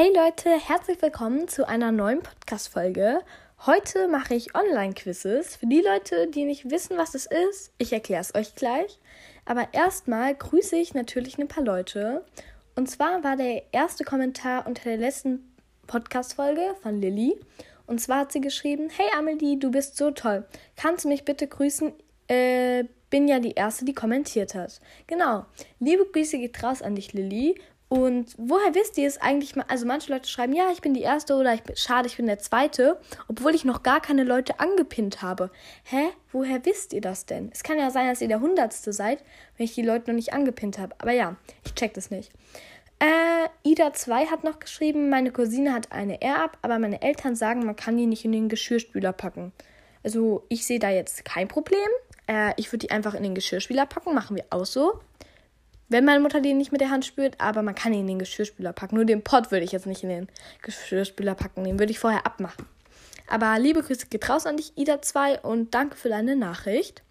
Hey Leute, herzlich willkommen zu einer neuen Podcast-Folge. Heute mache ich Online-Quizzes. Für die Leute, die nicht wissen, was es ist, ich erkläre es euch gleich. Aber erstmal grüße ich natürlich ein paar Leute. Und zwar war der erste Kommentar unter der letzten Podcast-Folge von Lilly. Und zwar hat sie geschrieben: Hey Amelie, du bist so toll. Kannst du mich bitte grüßen? Äh, bin ja die Erste, die kommentiert hat. Genau. Liebe Grüße geht raus an dich, Lilly. Und woher wisst ihr es eigentlich? Also manche Leute schreiben, ja, ich bin die Erste oder ich bin, schade, ich bin der Zweite, obwohl ich noch gar keine Leute angepinnt habe. Hä? Woher wisst ihr das denn? Es kann ja sein, dass ihr der Hundertste seid, wenn ich die Leute noch nicht angepinnt habe. Aber ja, ich check das nicht. Äh, Ida2 hat noch geschrieben, meine Cousine hat eine Air-Up, aber meine Eltern sagen, man kann die nicht in den Geschirrspüler packen. Also ich sehe da jetzt kein Problem. Äh, ich würde die einfach in den Geschirrspüler packen, machen wir auch so. Wenn meine Mutter den nicht mit der Hand spürt, aber man kann ihn in den Geschirrspüler packen. Nur den Pott würde ich jetzt nicht in den Geschirrspüler packen. Den würde ich vorher abmachen. Aber liebe Grüße geht raus an dich, Ida2, und danke für deine Nachricht.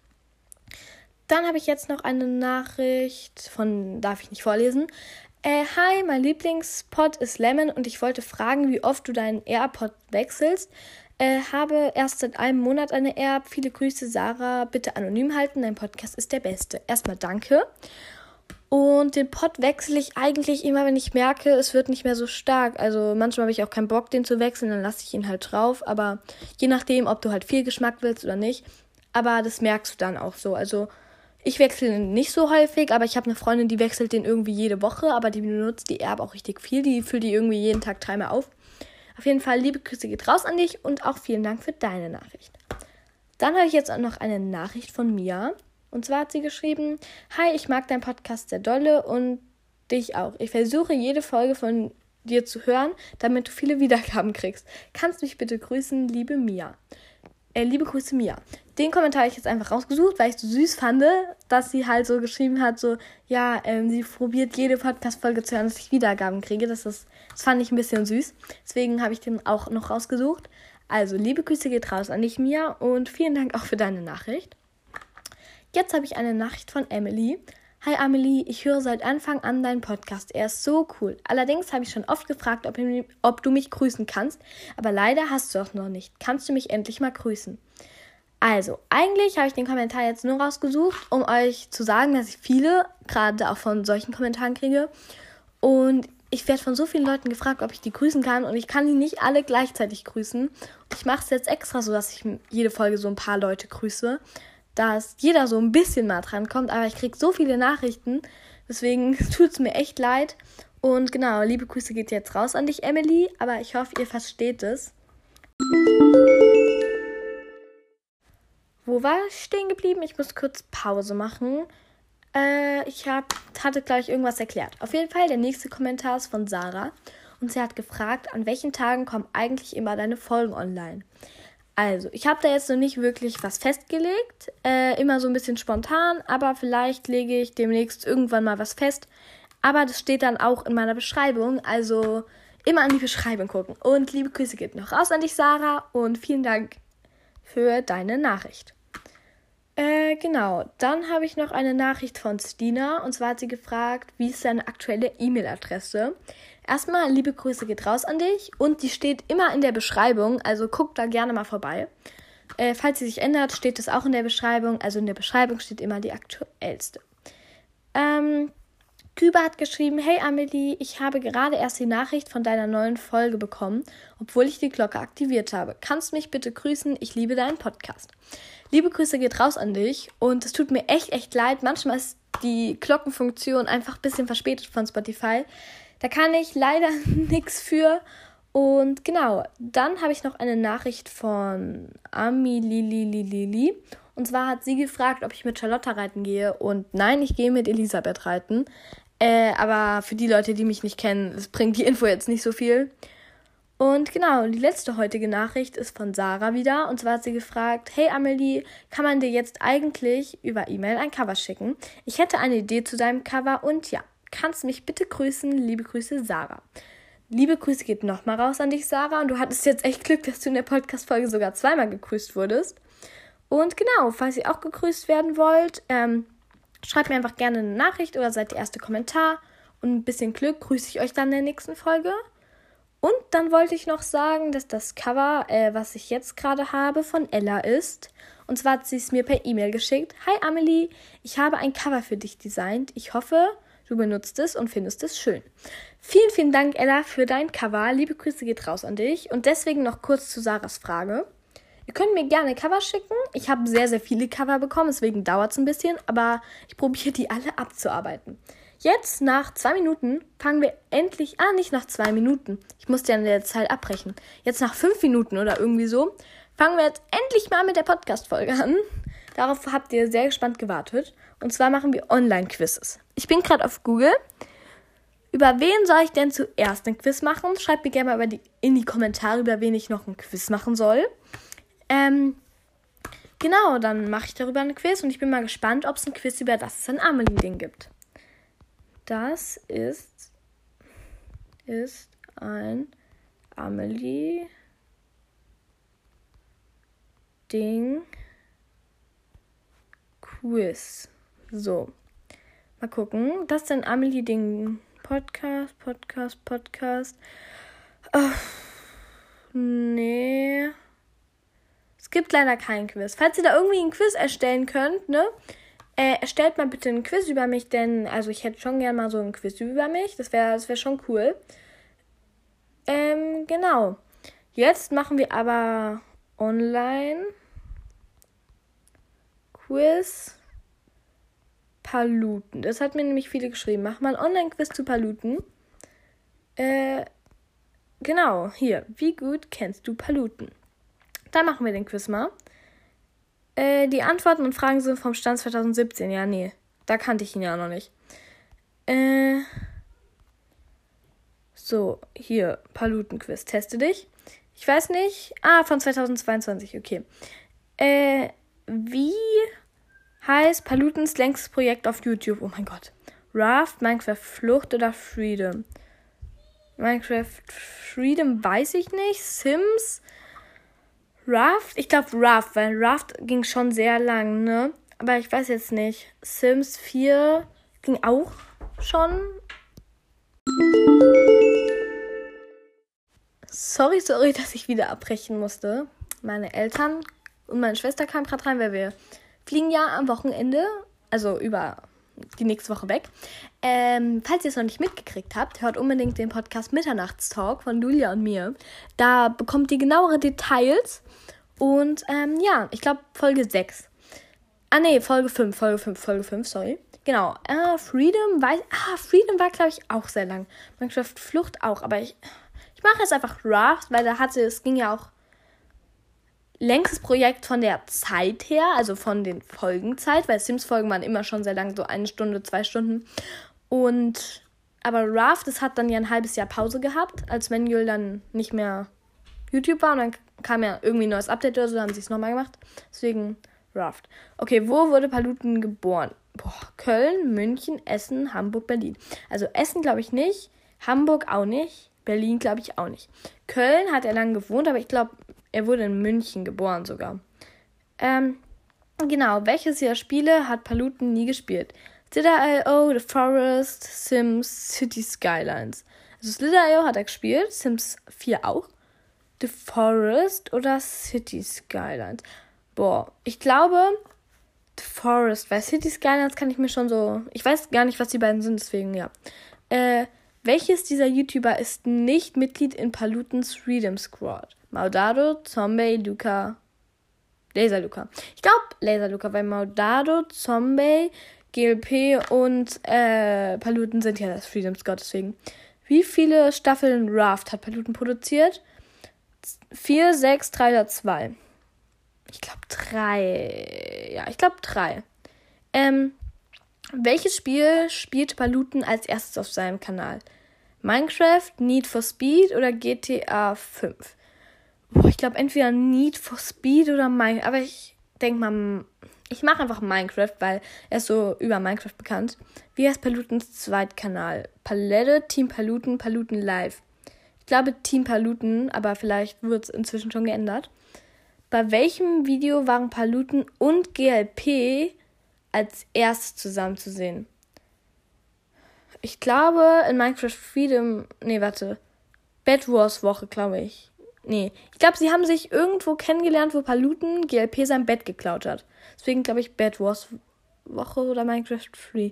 Dann habe ich jetzt noch eine Nachricht von, darf ich nicht vorlesen. Äh, hi, mein Lieblingspot ist Lemon und ich wollte fragen, wie oft du deinen AirPod wechselst. Äh, habe erst seit einem Monat eine Air. Viele Grüße, Sarah. Bitte anonym halten. Dein Podcast ist der beste. Erstmal danke. Und den Pot wechsle ich eigentlich immer, wenn ich merke, es wird nicht mehr so stark. Also manchmal habe ich auch keinen Bock, den zu wechseln, dann lasse ich ihn halt drauf. Aber je nachdem, ob du halt viel Geschmack willst oder nicht. Aber das merkst du dann auch so. Also ich wechsle ihn nicht so häufig, aber ich habe eine Freundin, die wechselt den irgendwie jede Woche, aber die benutzt die Erbe auch richtig viel. Die füllt die irgendwie jeden Tag dreimal auf. Auf jeden Fall, liebe Grüße geht raus an dich und auch vielen Dank für deine Nachricht. Dann habe ich jetzt auch noch eine Nachricht von Mia. Und zwar hat sie geschrieben: Hi, ich mag deinen Podcast sehr dolle und dich auch. Ich versuche jede Folge von dir zu hören, damit du viele Wiedergaben kriegst. Kannst mich bitte grüßen, liebe Mia. Äh, liebe Grüße, Mia. Den Kommentar habe ich jetzt einfach rausgesucht, weil ich so süß fand, dass sie halt so geschrieben hat, so, ja, ähm, sie probiert jede Podcast-Folge zu hören, dass ich Wiedergaben kriege. Das, ist, das fand ich ein bisschen süß. Deswegen habe ich den auch noch rausgesucht. Also, liebe Grüße geht raus an dich, Mia, und vielen Dank auch für deine Nachricht. Jetzt habe ich eine Nachricht von Emily. Hi Amelie, ich höre seit Anfang an deinen Podcast. Er ist so cool. Allerdings habe ich schon oft gefragt, ob, ob, du mich grüßen kannst, aber leider hast du auch noch nicht. Kannst du mich endlich mal grüßen? Also, eigentlich habe ich den Kommentar jetzt nur rausgesucht, um euch zu sagen, dass ich viele, gerade auch von solchen Kommentaren kriege. Und ich werde von so vielen Leuten gefragt, ob ich die grüßen kann und ich kann die nicht alle gleichzeitig grüßen. Ich mache es jetzt extra so, dass ich jede Folge so ein paar Leute grüße, dass jeder so ein bisschen mal dran kommt, aber ich kriege so viele Nachrichten, deswegen tut es mir echt leid. Und genau, liebe Grüße geht jetzt raus an dich, Emily, aber ich hoffe, ihr versteht es. Wo war ich stehen geblieben? Ich muss kurz Pause machen. Äh, ich hab, hatte, glaube ich, irgendwas erklärt. Auf jeden Fall, der nächste Kommentar ist von Sarah. Und sie hat gefragt, an welchen Tagen kommen eigentlich immer deine Folgen online? Also, ich habe da jetzt noch nicht wirklich was festgelegt. Äh, immer so ein bisschen spontan, aber vielleicht lege ich demnächst irgendwann mal was fest. Aber das steht dann auch in meiner Beschreibung. Also immer an die Beschreibung gucken. Und liebe Grüße geht noch raus an dich, Sarah. Und vielen Dank für deine Nachricht. Äh, genau. Dann habe ich noch eine Nachricht von Stina. Und zwar hat sie gefragt, wie ist deine aktuelle E-Mail-Adresse? Erstmal, liebe Grüße geht raus an dich. Und die steht immer in der Beschreibung. Also guck da gerne mal vorbei. Äh, falls sie sich ändert, steht es auch in der Beschreibung. Also in der Beschreibung steht immer die aktuellste. Ähm, Küber hat geschrieben, hey Amelie, ich habe gerade erst die Nachricht von deiner neuen Folge bekommen, obwohl ich die Glocke aktiviert habe. Kannst mich bitte grüßen? Ich liebe deinen Podcast. Liebe Grüße geht raus an dich und es tut mir echt, echt leid. Manchmal ist die Glockenfunktion einfach ein bisschen verspätet von Spotify. Da kann ich leider nichts für. Und genau, dann habe ich noch eine Nachricht von Ami Lili Lili. Und zwar hat sie gefragt, ob ich mit Charlotta reiten gehe. Und nein, ich gehe mit Elisabeth reiten. Äh, aber für die Leute, die mich nicht kennen, es bringt die Info jetzt nicht so viel. Und genau, die letzte heutige Nachricht ist von Sarah wieder. Und zwar hat sie gefragt, hey Amelie, kann man dir jetzt eigentlich über E-Mail ein Cover schicken? Ich hätte eine Idee zu deinem Cover und ja, kannst mich bitte grüßen. Liebe Grüße, Sarah. Liebe Grüße geht nochmal raus an dich, Sarah. Und du hattest jetzt echt Glück, dass du in der Podcast-Folge sogar zweimal gegrüßt wurdest. Und genau, falls ihr auch gegrüßt werden wollt, ähm, schreibt mir einfach gerne eine Nachricht oder seid der erste Kommentar. Und ein bisschen Glück grüße ich euch dann in der nächsten Folge. Und dann wollte ich noch sagen, dass das Cover, äh, was ich jetzt gerade habe, von Ella ist. Und zwar hat sie es mir per E-Mail geschickt. Hi Amelie, ich habe ein Cover für dich designt. Ich hoffe, du benutzt es und findest es schön. Vielen, vielen Dank, Ella, für dein Cover. Liebe Grüße geht raus an dich. Und deswegen noch kurz zu Sarahs Frage. Ihr könnt mir gerne Cover schicken. Ich habe sehr, sehr viele Cover bekommen, deswegen dauert es ein bisschen, aber ich probiere die alle abzuarbeiten. Jetzt, nach zwei Minuten, fangen wir endlich. Ah, nicht nach zwei Minuten. Ich musste ja in der Zeit abbrechen. Jetzt nach fünf Minuten oder irgendwie so, fangen wir jetzt endlich mal mit der Podcast-Folge an. Darauf habt ihr sehr gespannt gewartet. Und zwar machen wir Online-Quizzes. Ich bin gerade auf Google. Über wen soll ich denn zuerst ein Quiz machen? Schreibt mir gerne mal die, in die Kommentare, über wen ich noch ein Quiz machen soll. Ähm, genau, dann mache ich darüber ein Quiz und ich bin mal gespannt, ob es ein Quiz über das ein Amelie-Ding gibt. Das ist, ist ein Amelie Ding Quiz. So. Mal gucken. Das ist ein Amelie Ding Podcast, Podcast, Podcast. Oh, nee. Es gibt leider kein Quiz. Falls ihr da irgendwie ein Quiz erstellen könnt, ne? Äh, erstellt mal bitte einen Quiz über mich, denn also ich hätte schon gern mal so einen Quiz über mich. Das wäre das wär schon cool. Ähm, genau. Jetzt machen wir aber online Quiz Paluten. Das hat mir nämlich viele geschrieben. Mach mal ein Online-Quiz zu Paluten. Äh, genau, hier. Wie gut kennst du Paluten? Da machen wir den Quiz mal. Äh, die Antworten und Fragen sind vom Stand 2017. Ja, nee. Da kannte ich ihn ja noch nicht. Äh. So, hier, Palutenquiz. Teste dich. Ich weiß nicht. Ah, von 2022, okay. Äh, wie heißt Palutens längstes Projekt auf YouTube? Oh mein Gott. Raft, Minecraft Flucht oder Freedom? Minecraft Freedom weiß ich nicht. Sims Raft? Ich glaube Raft, weil Raft ging schon sehr lang, ne? Aber ich weiß jetzt nicht. Sims 4 ging auch schon. Sorry, sorry, dass ich wieder abbrechen musste. Meine Eltern und meine Schwester kamen gerade rein, weil wir fliegen ja am Wochenende, also über die nächste Woche weg. Ähm, falls ihr es noch nicht mitgekriegt habt, hört unbedingt den Podcast Mitternachtstalk von Julia und mir. Da bekommt ihr genauere Details. Und ähm, ja, ich glaube Folge 6. Ah nee, Folge 5, Folge 5, Folge 5, sorry. Genau. Äh, Freedom war. Ah, Freedom war, glaube ich, auch sehr lang. Minecraft Flucht auch, aber ich. Ich mache jetzt einfach Raft, weil da hatte, es ging ja auch längstes Projekt von der Zeit her, also von den Folgenzeit, weil Sims-Folgen waren immer schon sehr lang, so eine Stunde, zwei Stunden. Und aber Raft, das hat dann ja ein halbes Jahr Pause gehabt, als Manuel dann nicht mehr YouTube war und dann kam ja irgendwie ein neues Update oder so, haben sie es nochmal gemacht. Deswegen Raft. Okay, wo wurde Paluten geboren? Boah, Köln, München, Essen, Hamburg, Berlin. Also Essen glaube ich nicht, Hamburg auch nicht, Berlin glaube ich auch nicht. Köln hat er lange gewohnt, aber ich glaube, er wurde in München geboren sogar. Ähm, genau, welches Jahr Spiele hat Paluten nie gespielt? Slither.io, The Forest, Sims, City Skylines. Also Slither.io hat er gespielt, Sims 4 auch. The Forest oder City Skylines? Boah, ich glaube The Forest, weil City Skylines kann ich mir schon so. Ich weiß gar nicht, was die beiden sind, deswegen ja. Äh, welches dieser YouTuber ist nicht Mitglied in Palutens Freedom Squad? Maudado, Zombie, Luca, Laser Luca. Ich glaube Laser Luca, weil Maudado, Zombie, GLP und äh, Paluten sind ja das Freedom Squad, deswegen. Wie viele Staffeln Raft hat Paluten produziert? 4, 6, 3 oder 2? Ich glaube 3. Ja, ich glaube 3. Ähm, welches Spiel spielt Paluten als erstes auf seinem Kanal? Minecraft, Need for Speed oder GTA 5? Boah, ich glaube entweder Need for Speed oder Minecraft. Aber ich denke mal, ich mache einfach Minecraft, weil er ist so über Minecraft bekannt. Wie heißt Palutens Zweitkanal? Palette, Team Paluten, Paluten Live glaube Team Paluten, aber vielleicht wird es inzwischen schon geändert. Bei welchem Video waren Paluten und GLP als erstes zusammen zu sehen? Ich glaube in Minecraft Freedom. Nee, warte. Bad Wars Woche, glaube ich. Nee, ich glaube, sie haben sich irgendwo kennengelernt, wo Paluten GLP sein Bett geklaut hat. Deswegen glaube ich Bad Wars Woche oder Minecraft Free.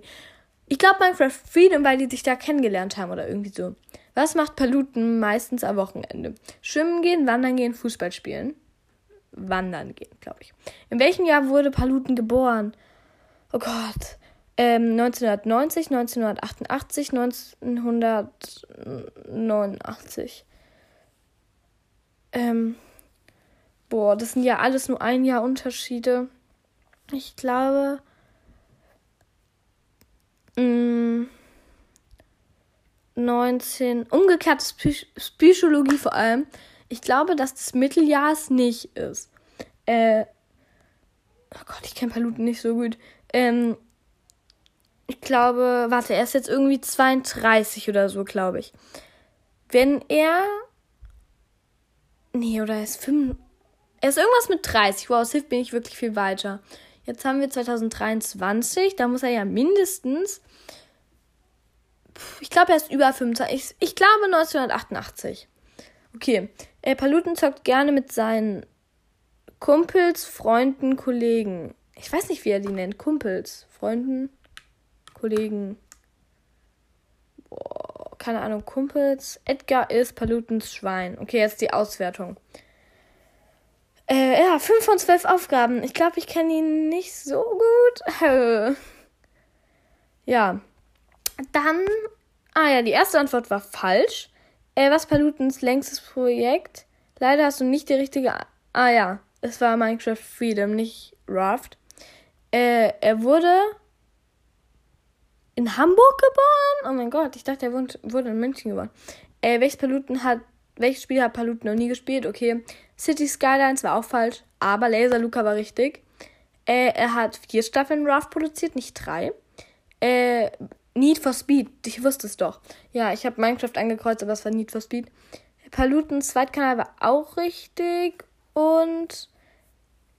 Ich glaube Minecraft Freedom, weil die sich da kennengelernt haben oder irgendwie so. Was macht Paluten meistens am Wochenende? Schwimmen gehen, wandern gehen, Fußball spielen. Wandern gehen, glaube ich. In welchem Jahr wurde Paluten geboren? Oh Gott. Ähm, 1990, 1988, 1989. Ähm, boah, das sind ja alles nur ein Jahr Unterschiede. Ich glaube. Mh, mm, 19. Umgekehrte Psychologie vor allem. Ich glaube, dass das Mitteljahr es nicht ist. Äh. Oh Gott, ich kenne Paluten nicht so gut. Ähm. Ich glaube, warte, er ist jetzt irgendwie 32 oder so, glaube ich. Wenn er Nee, oder er ist 5. Er ist irgendwas mit 30. Wow, Sif bin ich wirklich viel weiter. Jetzt haben wir 2023. Da muss er ja mindestens. Ich glaube, er ist über 25. Ich, ich glaube 1988. Okay. Äh, Paluten zockt gerne mit seinen Kumpels, Freunden, Kollegen. Ich weiß nicht, wie er die nennt. Kumpels, Freunden, Kollegen. Boah keine Ahnung, Kumpels. Edgar ist Palutens Schwein. Okay, jetzt die Auswertung. Äh, ja, 5 von 12 Aufgaben. Ich glaube, ich kenne ihn nicht so gut. ja. Dann. Ah ja, die erste Antwort war falsch. Äh, was Palutens längstes Projekt? Leider hast du nicht die richtige. Ah ja, es war Minecraft Freedom, nicht Raft. Äh, er wurde in Hamburg geboren? Oh mein Gott, ich dachte, er wurde in München geboren. Äh, welches Paluten hat, welches Spiel hat Paluten noch nie gespielt? Okay. City Skylines war auch falsch, aber Laser Luca war richtig. Äh, er hat vier Staffeln Raft produziert, nicht drei. Äh, Need for Speed, ich wusste es doch. Ja, ich habe Minecraft angekreuzt, aber es war Need for Speed. Palutens Zweitkanal war auch richtig. Und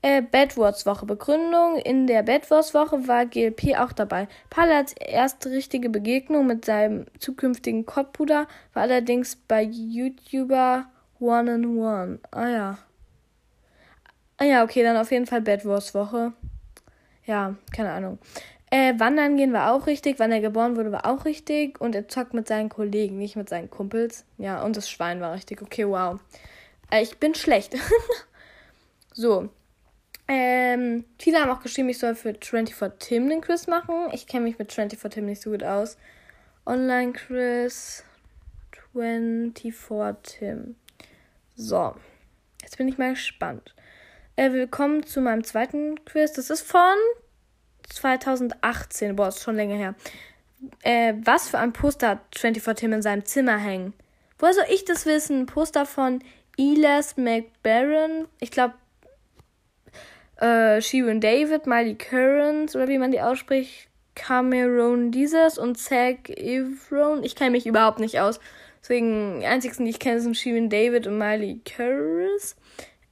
äh, Bedwars-Woche. Begründung: In der Bedwars-Woche war GLP auch dabei. Palats erste richtige Begegnung mit seinem zukünftigen Kottbruder war allerdings bei YouTuber One and One. Ah ja. Ah ja, okay, dann auf jeden Fall Bedwars-Woche. Ja, keine Ahnung. Äh, Wandern gehen war auch richtig. Wann er geboren wurde, war auch richtig. Und er zockt mit seinen Kollegen, nicht mit seinen Kumpels. Ja, und das Schwein war richtig. Okay, wow. Äh, ich bin schlecht. so. Ähm, viele haben auch geschrieben, ich soll für 24 Tim den Quiz machen. Ich kenne mich mit 24 Tim nicht so gut aus. Online-Quiz 24 Tim. So, jetzt bin ich mal gespannt. Äh, willkommen zu meinem zweiten Quiz. Das ist von 2018. Boah, ist schon länger her. Äh, was für ein Poster hat 24 Tim in seinem Zimmer hängen? Woher soll ich das wissen? Poster von Elas McBaron. Ich glaube, äh, Shirin David, Miley Currens oder wie man die ausspricht, Cameron Dieses und Zac Efron. Ich kenne mich überhaupt nicht aus. Deswegen, die einzigsten, die ich kenne, sind Shirin David und Miley Currens.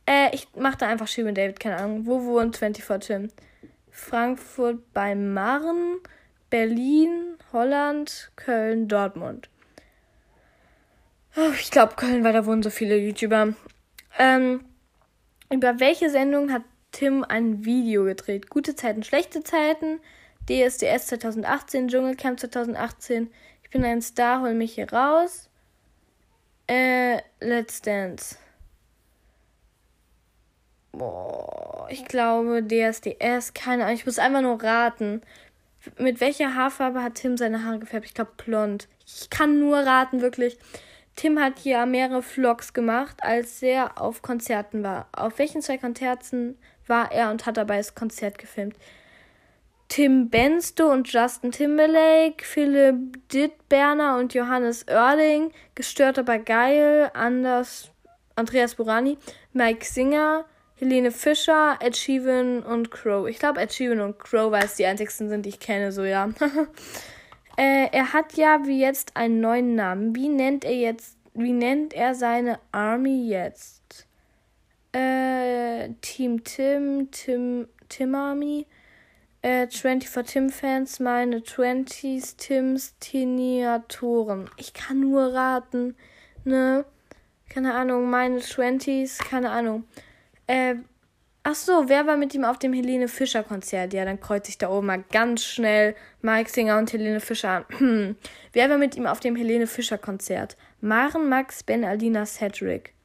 Äh, ich mache da einfach Shirin David, keine Ahnung. Wo wohnt 24 Tim? Frankfurt bei Marren, Berlin, Holland, Köln, Dortmund. Oh, ich glaube Köln, weil da wohnen so viele YouTuber. Ähm, über welche Sendung hat Tim ein Video gedreht. Gute Zeiten, schlechte Zeiten. DSDS 2018, Dschungelcamp 2018. Ich bin ein Star, hol mich hier raus. Äh, Let's Dance. Boah, ich glaube DSDS, keine Ahnung, ich muss einfach nur raten. Mit welcher Haarfarbe hat Tim seine Haare gefärbt? Ich glaube blond. Ich kann nur raten, wirklich. Tim hat hier mehrere Vlogs gemacht, als er auf Konzerten war. Auf welchen zwei Konzerten war er und hat dabei das Konzert gefilmt. Tim Bensto und Justin Timberlake, Philipp Dittberner und Johannes Oerling, gestört aber geil, Anders, Andreas Burani, Mike Singer, Helene Fischer, Ed Sheeran und Crow. Ich glaube, Ed Sheeran und Crow, weil es die einzigsten sind, die ich kenne, so ja. äh, er hat ja wie jetzt einen neuen Namen. Wie nennt er jetzt, wie nennt er seine Army jetzt? Äh, Team Tim, Tim, Timami, äh, 24 Tim-Fans, meine 20s Tims Tiniatoren. Ich kann nur raten, ne? keine Ahnung, meine Twenties, keine Ahnung. Äh, ach so, wer war mit ihm auf dem Helene Fischer Konzert? Ja, dann kreuze ich da oben mal ganz schnell Mike Singer und Helene Fischer an. wer war mit ihm auf dem Helene Fischer Konzert? Maren, Max, Ben, Alina, Cedric.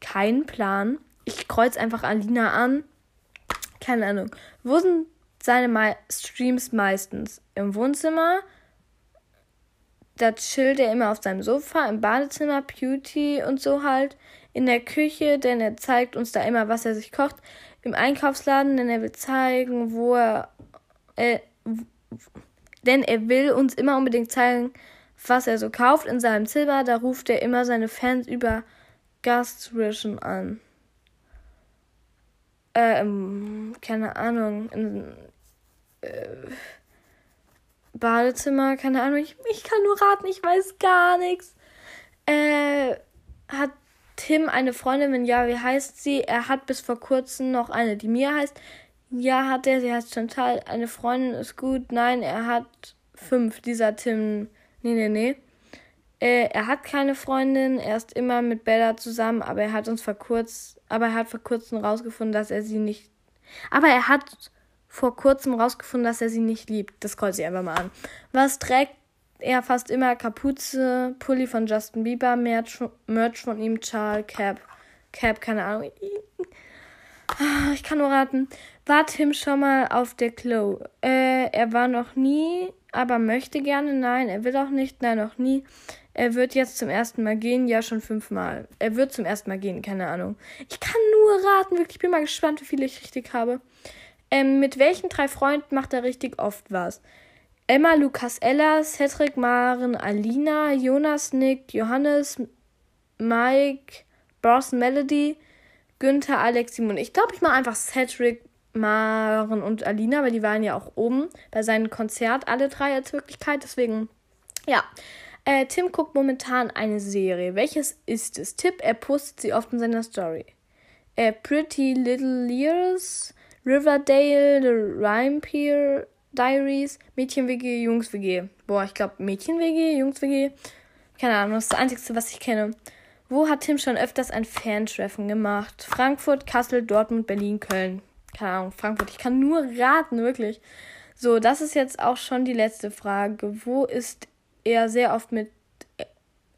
Kein Plan. Ich kreuze einfach Alina an. Keine Ahnung. Wo sind seine Me Streams meistens? Im Wohnzimmer? Da chillt er immer auf seinem Sofa, im Badezimmer, Beauty und so halt. In der Küche, denn er zeigt uns da immer, was er sich kocht. Im Einkaufsladen, denn er will zeigen, wo er. Äh, denn er will uns immer unbedingt zeigen, was er so kauft. In seinem Zimmer, da ruft er immer seine Fans über Gastration an. Ähm, keine Ahnung. In, äh, Badezimmer, keine Ahnung, ich, ich kann nur raten, ich weiß gar nichts. Äh, hat Tim eine Freundin? Wenn ja, wie heißt sie? Er hat bis vor kurzem noch eine, die Mia heißt. Ja, hat er, sie heißt Chantal. Eine Freundin ist gut. Nein, er hat fünf, dieser Tim. Nee, nee, nee. Äh, er hat keine Freundin, er ist immer mit Bella zusammen, aber er hat uns vor kurzem, aber er hat vor kurzem rausgefunden, dass er sie nicht. Aber er hat vor kurzem rausgefunden, dass er sie nicht liebt. Das kreuze ich einfach mal an. Was trägt er fast immer? Kapuze, Pulli von Justin Bieber, Merch, Merch von ihm, Charles, Cap. Cap, keine Ahnung. Ah, ich kann nur raten. War Tim schon mal auf der Klo? Äh, er war noch nie, aber möchte gerne. Nein, er will auch nicht. Nein, noch nie. Er wird jetzt zum ersten Mal gehen. Ja, schon fünfmal. Er wird zum ersten Mal gehen, keine Ahnung. Ich kann nur raten, wirklich. Ich bin mal gespannt, wie viele ich richtig habe. Ähm, mit welchen drei Freunden macht er richtig oft was? Emma, Lukas, Ella, Cedric, Maren, Alina, Jonas, Nick, Johannes, Mike, Bros, Melody, Günther, Alex, Simon. Ich glaube, ich mache einfach Cedric, Maren und Alina, weil die waren ja auch oben bei seinem Konzert, alle drei als Wirklichkeit. Deswegen, ja. Äh, Tim guckt momentan eine Serie. Welches ist es? Tipp, er postet sie oft in seiner Story. Äh, Pretty Little Years, Riverdale, The Rhyme Diaries, Mädchen-WG, Jungs-WG. Boah, ich glaube Mädchen-WG, Jungs-WG. Keine Ahnung, das ist das Einzige, was ich kenne. Wo hat Tim schon öfters ein Fantreffen gemacht? Frankfurt, Kassel, Dortmund, Berlin, Köln. Keine Ahnung, Frankfurt. Ich kann nur raten, wirklich. So, das ist jetzt auch schon die letzte Frage. Wo ist er sehr oft mit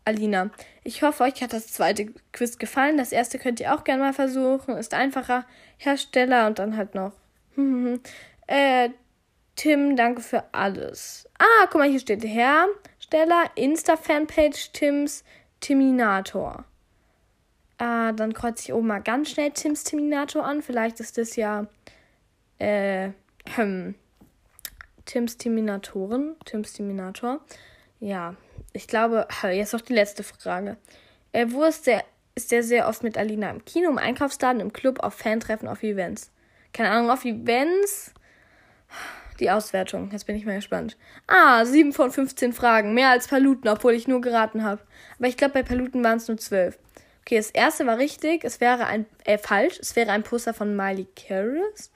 Alina. Ich hoffe, euch hat das zweite Quiz gefallen. Das erste könnt ihr auch gerne mal versuchen. Ist einfacher. Hersteller und dann halt noch. äh, Tim, danke für alles. Ah, guck mal, hier steht Hersteller, Insta-Fanpage Tims Timinator. Ah, dann kreuze ich oben mal ganz schnell Tims Timinator an. Vielleicht ist das ja äh, hm, Tims Timinatoren. Tims Timinator. Ja, ich glaube, jetzt noch die letzte Frage. Äh, wo ist der, ist der sehr oft mit Alina? Im Kino, im Einkaufsladen, im Club, auf Fantreffen, auf Events? Keine Ahnung, auf Events? Die Auswertung. Jetzt bin ich mal gespannt. Ah, 7 von 15 Fragen. Mehr als Paluten, obwohl ich nur geraten habe. Aber ich glaube, bei Paluten waren es nur 12. Okay, das erste war richtig. Es wäre ein, äh, falsch. Es wäre ein Poster von Miley Cyrus.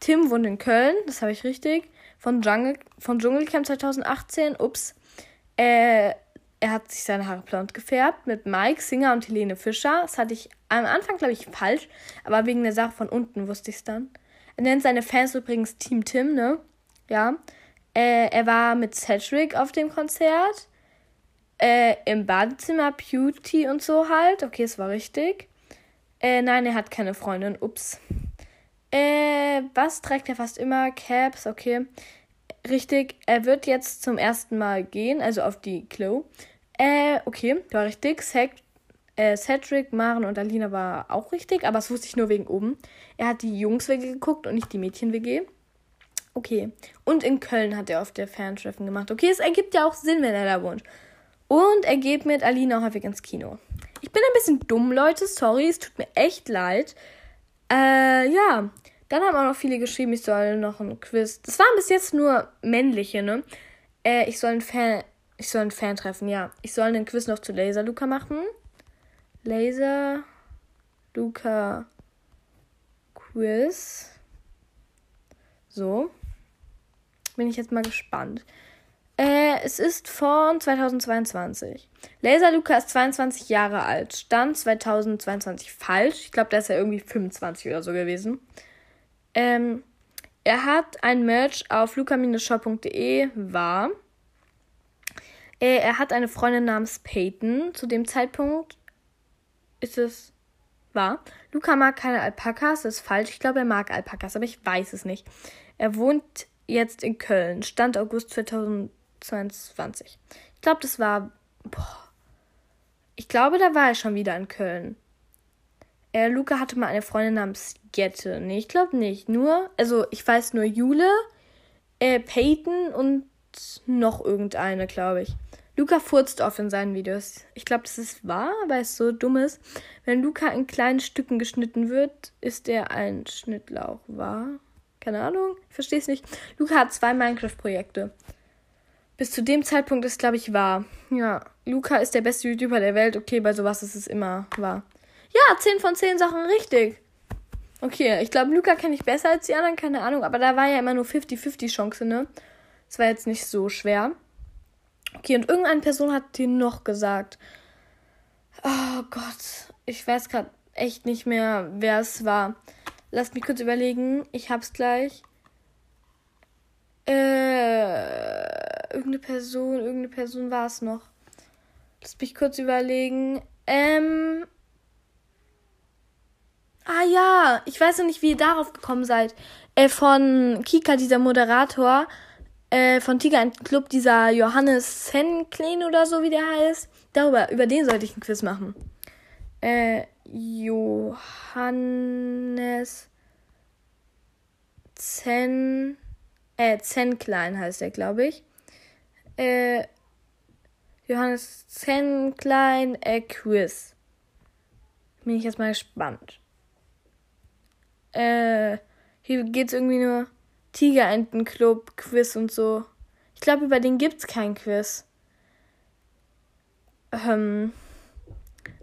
Tim wohnt in Köln. Das habe ich richtig. Von, Jungle, von Dschungelcamp 2018. Ups. Äh, er hat sich seine Haare blond gefärbt mit Mike Singer und Helene Fischer. Das hatte ich am Anfang, glaube ich, falsch, aber wegen der Sache von unten wusste ich es dann. Er nennt seine Fans übrigens Team Tim, ne? Ja. Äh, er war mit Cedric auf dem Konzert. Äh, Im Badezimmer, Beauty und so halt. Okay, es war richtig. Äh, nein, er hat keine Freundin. Ups. Äh, was trägt er fast immer? Caps, okay richtig. Er wird jetzt zum ersten Mal gehen, also auf die Klo. Äh, okay, war richtig. Ced äh, Cedric, Maren und Alina war auch richtig, aber das wusste ich nur wegen oben. Er hat die Jungs-WG geguckt und nicht die Mädchen-WG. Okay. Und in Köln hat er auf der Fantreffen gemacht. Okay, es ergibt ja auch Sinn, wenn er da wohnt. Und er geht mit Alina häufig ins Kino. Ich bin ein bisschen dumm, Leute. Sorry, es tut mir echt leid. Äh, ja. Dann haben auch noch viele geschrieben, ich soll noch ein Quiz. Das waren bis jetzt nur männliche, ne? Äh, ich soll ein Fan. Ich soll ein Fan treffen, ja. Ich soll einen Quiz noch zu Laser Luca machen. Laser Luca Quiz. So. Bin ich jetzt mal gespannt. Äh, es ist von 2022. Laser Luca ist 22 Jahre alt. Stand 2022 falsch. Ich glaube, da ist er irgendwie 25 oder so gewesen. Ähm, er hat ein Merch auf luca-shop.de war. Äh, er hat eine Freundin namens Peyton. Zu dem Zeitpunkt ist es wahr. Luca mag keine Alpakas, das ist falsch. Ich glaube, er mag Alpakas, aber ich weiß es nicht. Er wohnt jetzt in Köln. Stand August 2022. Ich glaube, das war. Boah. Ich glaube, da war er schon wieder in Köln. Er, Luca hatte mal eine Freundin namens Gette. Nee, ich glaube nicht. Nur, also ich weiß nur Jule, äh, Peyton und noch irgendeine, glaube ich. Luca furzt oft in seinen Videos. Ich glaube, das ist wahr, weil es so dumm ist. Wenn Luca in kleinen Stücken geschnitten wird, ist er ein Schnittlauch. Wahr? Keine Ahnung. Ich verstehe es nicht. Luca hat zwei Minecraft-Projekte. Bis zu dem Zeitpunkt ist, glaube ich, wahr. Ja, Luca ist der beste YouTuber der Welt. Okay, bei sowas ist es immer wahr. Ja, 10 von 10 Sachen richtig. Okay, ich glaube, Luca kenne ich besser als die anderen, keine Ahnung. Aber da war ja immer nur 50-50 Chance, ne? Das war jetzt nicht so schwer. Okay, und irgendeine Person hat dir noch gesagt. Oh Gott, ich weiß gerade echt nicht mehr, wer es war. Lasst mich kurz überlegen. Ich hab's gleich. Äh, irgendeine Person, irgendeine Person war es noch. Lasst mich kurz überlegen. Ähm, Ah ja, ich weiß noch nicht, wie ihr darauf gekommen seid. Äh, von Kika, dieser Moderator, äh, von Tiger Club, dieser Johannes Senklein oder so, wie der heißt. Darüber, über den sollte ich ein Quiz machen. Äh, Johannes Zen, äh, Zenklein heißt er, glaube ich. Äh, Johannes Zenklein, äh, Quiz. Bin ich jetzt mal gespannt. Äh, hier geht's irgendwie nur Tigerentenclub, Quiz und so. Ich glaube, über den gibt's kein Quiz. Ähm,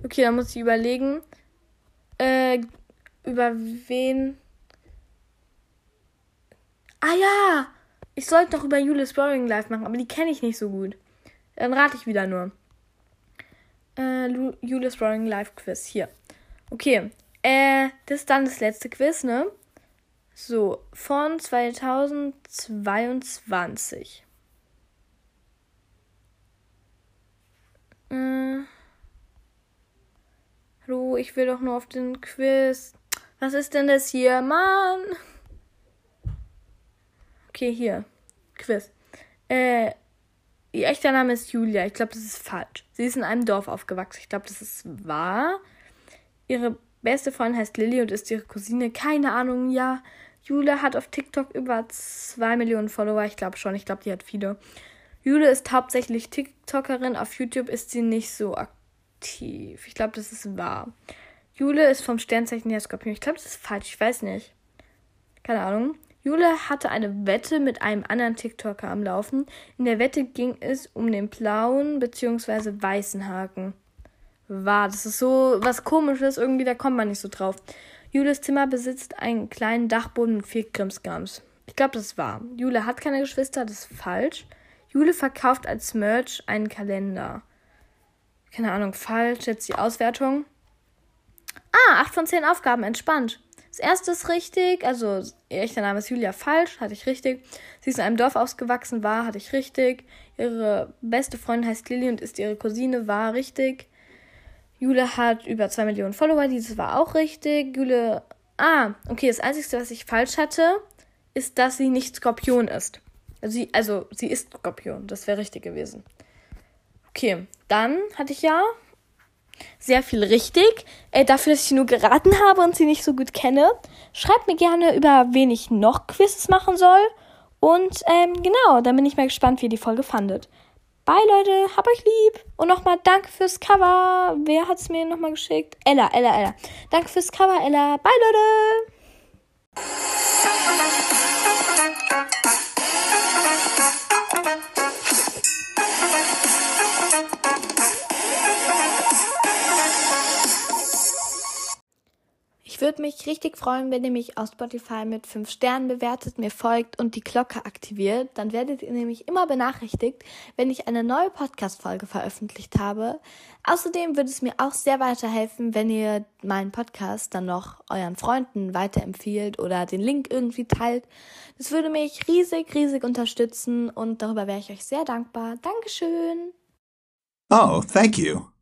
okay, da muss ich überlegen. Äh, über wen. Ah ja! Ich sollte doch über Julius Boring Live machen, aber die kenne ich nicht so gut. Dann rate ich wieder nur. Äh, Julius Boring Live Quiz. Hier. Okay. Äh, das ist dann das letzte Quiz, ne? So, von 2022. Äh, hallo, ich will doch nur auf den Quiz. Was ist denn das hier? Mann! Okay, hier. Quiz. Äh, ihr echter Name ist Julia. Ich glaube, das ist falsch. Sie ist in einem Dorf aufgewachsen. Ich glaube, das ist wahr. Ihre beste Freundin heißt Lilly und ist ihre Cousine. Keine Ahnung, ja. Jule hat auf TikTok über 2 Millionen Follower. Ich glaube schon. Ich glaube, die hat viele. Jule ist hauptsächlich TikTokerin. Auf YouTube ist sie nicht so aktiv. Ich glaube, das ist wahr. Jule ist vom Sternzeichen her Skorpion. Ich glaube, das ist falsch. Ich weiß nicht. Keine Ahnung. Jule hatte eine Wette mit einem anderen TikToker am Laufen. In der Wette ging es um den blauen bzw. weißen Haken wahr. Das ist so was komisches, irgendwie, da kommt man nicht so drauf. Jules Zimmer besitzt einen kleinen Dachboden mit vier Krimskrams. Ich glaube, das ist wahr. Jule hat keine Geschwister, das ist falsch. Jule verkauft als Merch einen Kalender. Keine Ahnung, falsch. Jetzt die Auswertung. Ah, 8 von 10 Aufgaben, entspannt. Das erste ist richtig, also ihr echter Name ist Julia falsch, hatte ich richtig. Sie ist in einem Dorf ausgewachsen, war, hatte ich richtig. Ihre beste Freundin heißt Lilly und ist ihre Cousine, war richtig. Jule hat über 2 Millionen Follower, dieses war auch richtig. Jule. Ah, okay, das Einzige, was ich falsch hatte, ist, dass sie nicht Skorpion ist. Also sie, also, sie ist Skorpion, das wäre richtig gewesen. Okay, dann hatte ich ja sehr viel richtig. Äh, dafür, dass ich nur geraten habe und sie nicht so gut kenne. Schreibt mir gerne, über wen ich noch Quizzes machen soll. Und ähm, genau, dann bin ich mal gespannt, wie ihr die Folge fandet. Bye, Leute. Hab euch lieb. Und nochmal danke fürs Cover. Wer hat es mir nochmal geschickt? Ella, Ella, Ella. Danke fürs Cover, Ella. Bye, Leute. Würde mich richtig freuen, wenn ihr mich auf Spotify mit 5 Sternen bewertet, mir folgt und die Glocke aktiviert. Dann werdet ihr nämlich immer benachrichtigt, wenn ich eine neue Podcast-Folge veröffentlicht habe. Außerdem würde es mir auch sehr weiterhelfen, wenn ihr meinen Podcast dann noch euren Freunden weiterempfiehlt oder den Link irgendwie teilt. Das würde mich riesig, riesig unterstützen und darüber wäre ich euch sehr dankbar. Dankeschön. Oh, thank you.